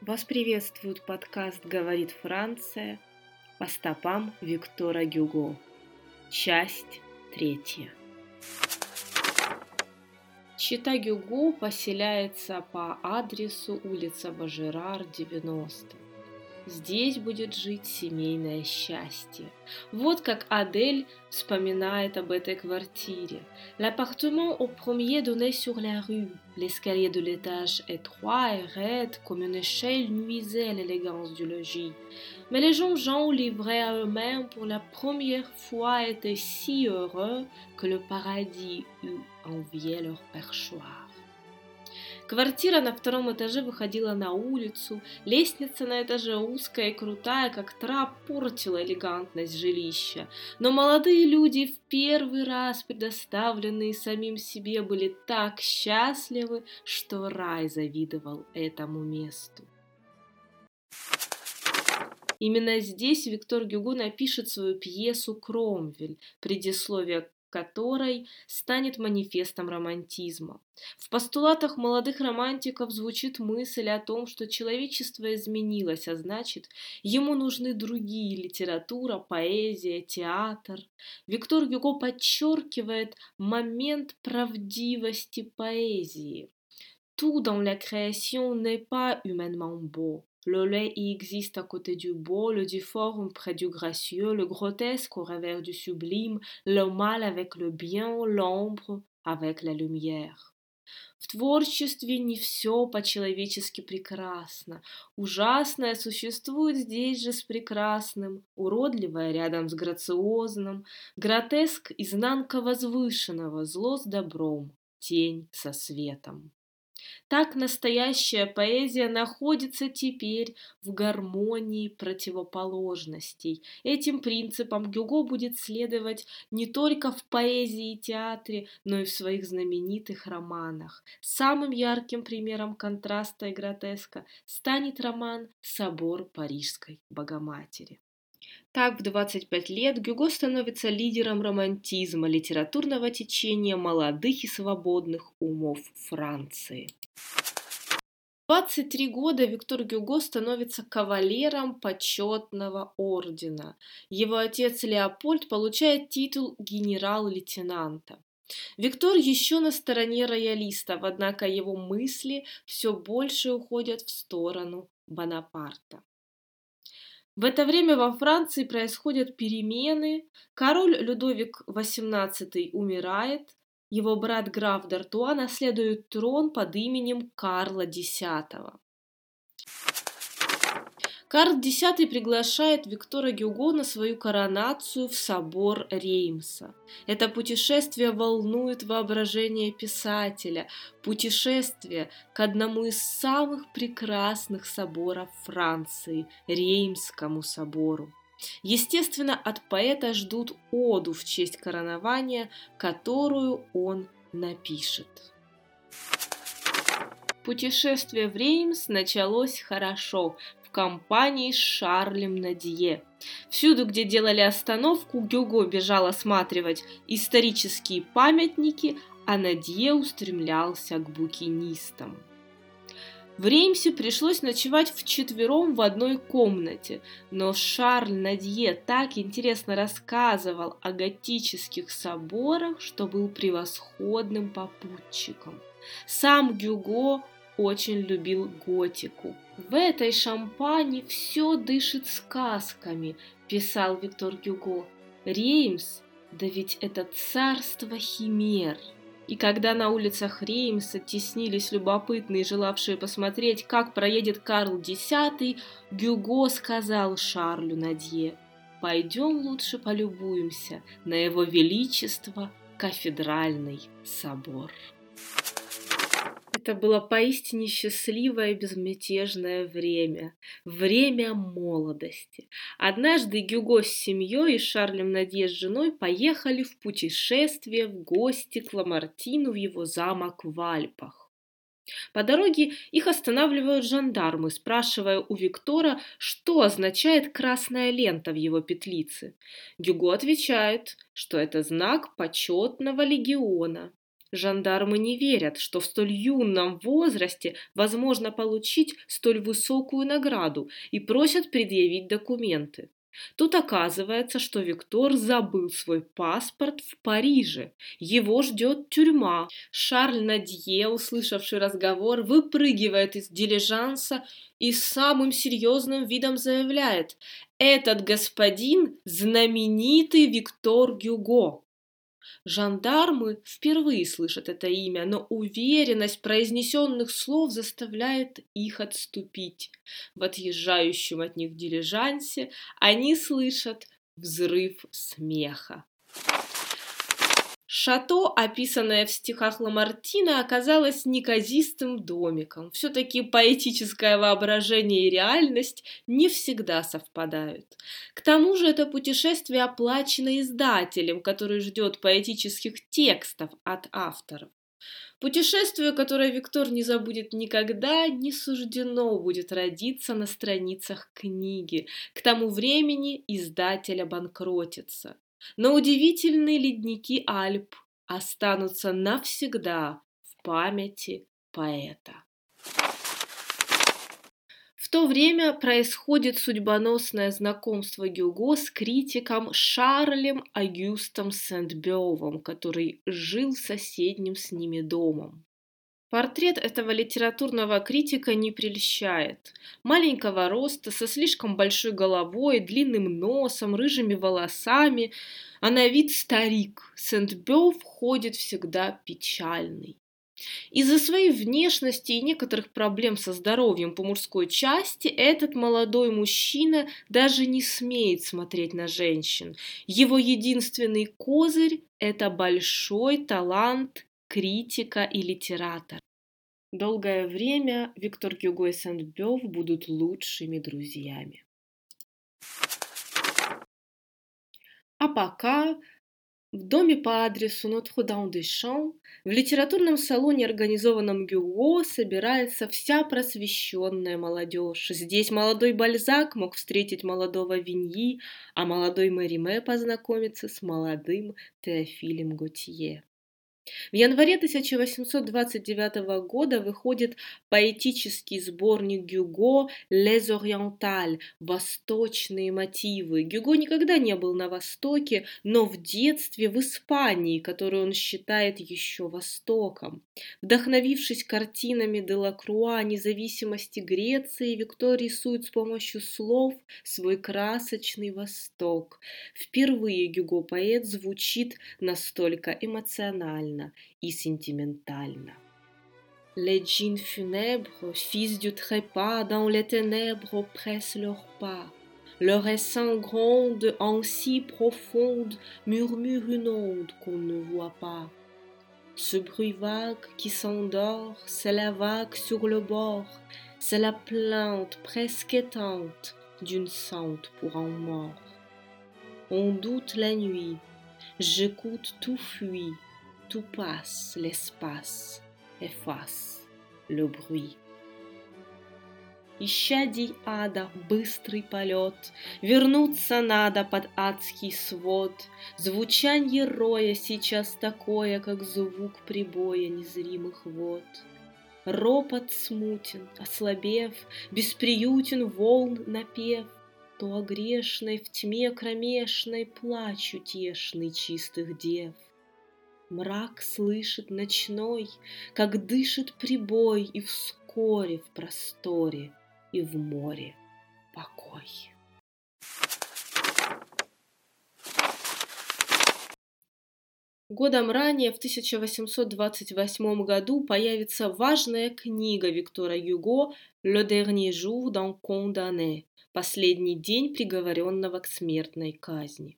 Вас приветствует подкаст «Говорит Франция» по стопам Виктора Гюго. Часть третья. Чита Гюго поселяется по адресу улица Бажерар, 90. Здесь будет жить семейное счастье. Вот как Адель вспоминает об этой квартире. L'appartement au premier donné sur la rue. L'escalier de l'étage étroit et raide comme une échelle nuisait à l'élégance du logis. Mais les jeunes gens livrés à eux-mêmes pour la première fois étaient si heureux que le paradis eût envié leur perchoir. Квартира на втором этаже выходила на улицу, лестница на этаже узкая и крутая, как трап, портила элегантность жилища. Но молодые люди, в первый раз предоставленные самим себе, были так счастливы, что рай завидовал этому месту. Именно здесь Виктор Гюго напишет свою пьесу «Кромвель», предисловие которой станет манифестом романтизма. В постулатах молодых романтиков звучит мысль о том, что человечество изменилось, а значит, ему нужны другие литература, поэзия, театр. Виктор Гюго подчеркивает момент правдивости поэзии. Tout dans la création n'est pas humainement beau. Le lait y existe à côté du beau, le difforme près du gracieux, le grotesque au revers du sublime, le mal avec le bien, l'ombre avec la lumière. В творчестве не все по-человечески прекрасно. Ужасное существует здесь же с прекрасным, уродливое рядом с грациозным, гротеск – изнанка возвышенного, зло с добром, тень со светом. Так настоящая поэзия находится теперь в гармонии противоположностей. Этим принципам Гюго будет следовать не только в поэзии и театре, но и в своих знаменитых романах. Самым ярким примером контраста и гротеска станет роман «Собор Парижской Богоматери». Так в 25 лет Гюго становится лидером романтизма, литературного течения молодых и свободных умов Франции. В 23 года Виктор Гюго становится кавалером почетного ордена. Его отец Леопольд получает титул генерал-лейтенанта. Виктор еще на стороне роялистов, однако его мысли все больше уходят в сторону Бонапарта. В это время во Франции происходят перемены. Король Людовик XVIII умирает, его брат граф Д'Артуа наследует трон под именем Карла X. Карл X приглашает Виктора Гюго на свою коронацию в собор Реймса. Это путешествие волнует воображение писателя, путешествие к одному из самых прекрасных соборов Франции – Реймскому собору. Естественно, от поэта ждут оду в честь коронования, которую он напишет. Путешествие в Реймс началось хорошо в компании с Шарлем Надье. Всюду, где делали остановку, Гюго бежал осматривать исторические памятники, а Надье устремлялся к букинистам. В Реймсе пришлось ночевать вчетвером в одной комнате, но Шарль Надье так интересно рассказывал о готических соборах, что был превосходным попутчиком. Сам Гюго очень любил готику. В этой шампане все дышит сказками, писал Виктор Гюго. Реймс, да ведь это царство химер. И когда на улицах Реймса теснились любопытные, желавшие посмотреть, как проедет Карл X, Гюго сказал Шарлю Надье, «Пойдем лучше полюбуемся на его величество кафедральный собор». Это было поистине счастливое и безмятежное время, время молодости. Однажды Гюго с семьей и Шарлем Надье с женой поехали в путешествие в гости к Ламартину в его замок в Альпах. По дороге их останавливают жандармы, спрашивая у Виктора, что означает красная лента в его петлице. Гюго отвечает, что это знак почетного легиона. Жандармы не верят, что в столь юном возрасте возможно получить столь высокую награду и просят предъявить документы. Тут оказывается, что Виктор забыл свой паспорт в Париже. Его ждет тюрьма. Шарль Надье, услышавший разговор, выпрыгивает из дилижанса и самым серьезным видом заявляет «Этот господин – знаменитый Виктор Гюго». Жандармы впервые слышат это имя, но уверенность произнесенных слов заставляет их отступить. В отъезжающем от них дилижансе они слышат взрыв смеха. Шато, описанное в стихах Ламартина, оказалось неказистым домиком. Все-таки поэтическое воображение и реальность не всегда совпадают. К тому же это путешествие оплачено издателем, который ждет поэтических текстов от авторов. Путешествие, которое Виктор не забудет никогда, не суждено будет родиться на страницах книги. К тому времени издатель обанкротится. Но удивительные ледники Альп останутся навсегда в памяти поэта. В то время происходит судьбоносное знакомство Гюго с критиком Шарлем Агюстом Сент-Бёвом, который жил соседним с ними домом. Портрет этого литературного критика не прельщает. Маленького роста, со слишком большой головой, длинным носом, рыжими волосами, а на вид старик, Сент-Бёв ходит всегда печальный. Из-за своей внешности и некоторых проблем со здоровьем по мужской части этот молодой мужчина даже не смеет смотреть на женщин. Его единственный козырь – это большой талант критика и литератор. Долгое время Виктор Гюго и Сент-Бёв будут лучшими друзьями. А пока в доме по адресу Нотр-Дам-де-Шан в литературном салоне, организованном Гюго, собирается вся просвещенная молодежь. Здесь молодой Бальзак мог встретить молодого Виньи, а молодой Мариме познакомиться с молодым Теофилем Готье. В январе 1829 года выходит поэтический сборник Гюго «Les Orientales» – «Восточные мотивы». Гюго никогда не был на Востоке, но в детстве в Испании, которую он считает еще Востоком. Вдохновившись картинами Делакруа о независимости Греции, Виктор рисует с помощью слов свой красочный Восток. Впервые Гюго-поэт звучит настолько эмоционально et sentimentale. Les djinns funèbres, fils du trépas, dans les ténèbres oppressent leurs pas. Leur essaim gronde en si profonde, murmure une onde qu'on ne voit pas. Ce bruit vague qui s'endort, c'est la vague sur le bord, c'est la plainte presque éteinte d'une sente pour un mort. On doute la nuit, j'écoute tout fuit, tout passe, l'espace efface le bruit. Ищади ада, быстрый полет, Вернуться надо под адский свод. Звучанье роя сейчас такое, Как звук прибоя незримых вод. Ропот смутен, ослабев, Бесприютен волн напев, То о грешной в тьме кромешной Плач утешный чистых дев. Мрак слышит ночной, как дышит прибой, И вскоре в просторе и в море покой. Годом ранее, в 1828 году, появится важная книга Виктора Юго «Le dernier jour d'un condamné» – «Последний день приговоренного к смертной казни».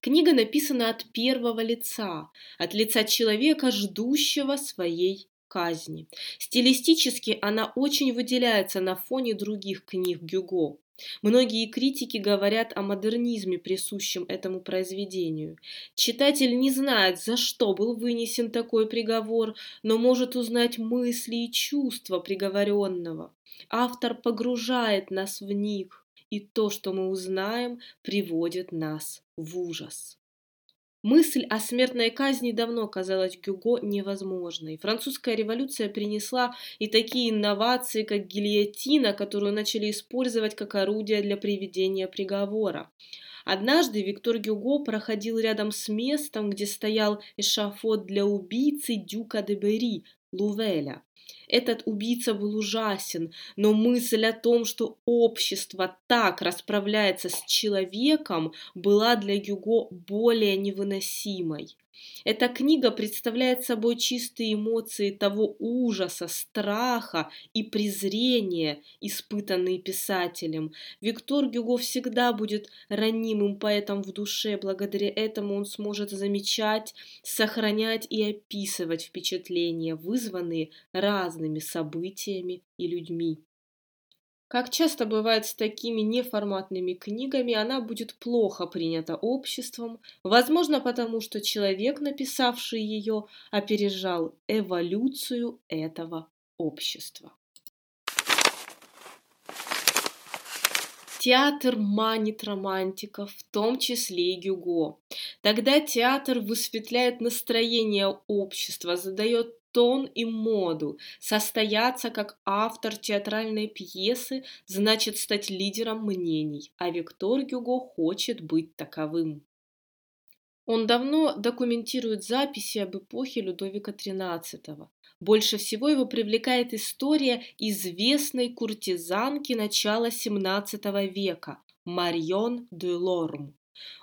Книга написана от первого лица, от лица человека, ждущего своей казни. Стилистически она очень выделяется на фоне других книг Гюго. Многие критики говорят о модернизме, присущем этому произведению. Читатель не знает, за что был вынесен такой приговор, но может узнать мысли и чувства приговоренного. Автор погружает нас в них, и то, что мы узнаем, приводит нас в ужас. Мысль о смертной казни давно казалась Гюго невозможной. Французская революция принесла и такие инновации, как гильотина, которую начали использовать как орудие для приведения приговора. Однажды Виктор Гюго проходил рядом с местом, где стоял эшафот для убийцы Дюка де Бери, Лувеля. Этот убийца был ужасен, но мысль о том, что общество так расправляется с человеком, была для Гюго более невыносимой. Эта книга представляет собой чистые эмоции того ужаса, страха и презрения, испытанные писателем. Виктор Гюго всегда будет ранимым поэтом в душе, благодаря этому он сможет замечать, сохранять и описывать впечатления, вызванные разными событиями и людьми. Как часто бывает с такими неформатными книгами, она будет плохо принята обществом, возможно потому, что человек, написавший ее, опережал эволюцию этого общества. Театр манит романтиков, в том числе и Гюго. Тогда театр высветляет настроение общества, задает тон и моду. Состояться как автор театральной пьесы значит стать лидером мнений, а Виктор Гюго хочет быть таковым. Он давно документирует записи об эпохе Людовика XIII. Больше всего его привлекает история известной куртизанки начала XVII века Марион де Лорм.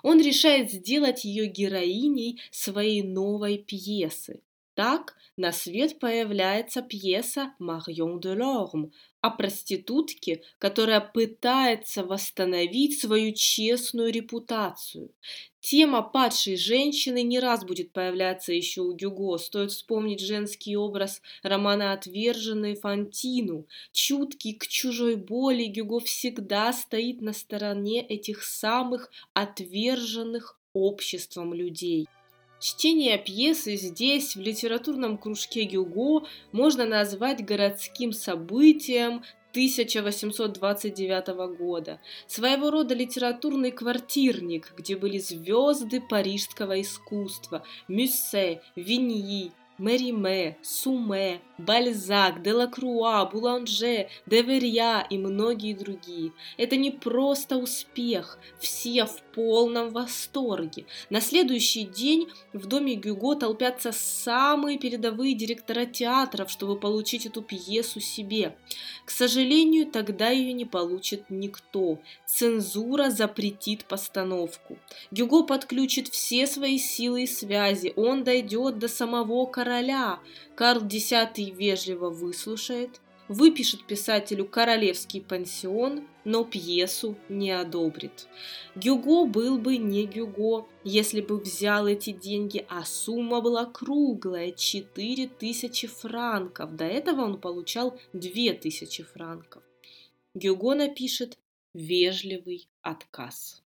Он решает сделать ее героиней своей новой пьесы. Так на свет появляется пьеса «Марион де Лорм» о проститутке, которая пытается восстановить свою честную репутацию. Тема падшей женщины не раз будет появляться еще у Гюго. Стоит вспомнить женский образ романа «Отверженной Фантину». Чуткий к чужой боли Гюго всегда стоит на стороне этих самых отверженных обществом людей. Чтение пьесы здесь, в литературном кружке Гюго, можно назвать городским событием 1829 года, своего рода литературный квартирник, где были звезды парижского искусства – Мюссе, Виньи, Мериме, Суме, Бальзак, Делакруа, Буланже, Деверья и многие другие. Это не просто успех, все в полном восторге. На следующий день в доме Гюго толпятся самые передовые директора театров, чтобы получить эту пьесу себе. К сожалению, тогда ее не получит никто. Цензура запретит постановку. Гюго подключит все свои силы и связи, он дойдет до самого короля. Карл X вежливо выслушает, выпишет писателю королевский пансион, но пьесу не одобрит. Гюго был бы не Гюго, если бы взял эти деньги, а сумма была круглая – 4000 франков. До этого он получал 2000 франков. Гюго напишет «Вежливый отказ».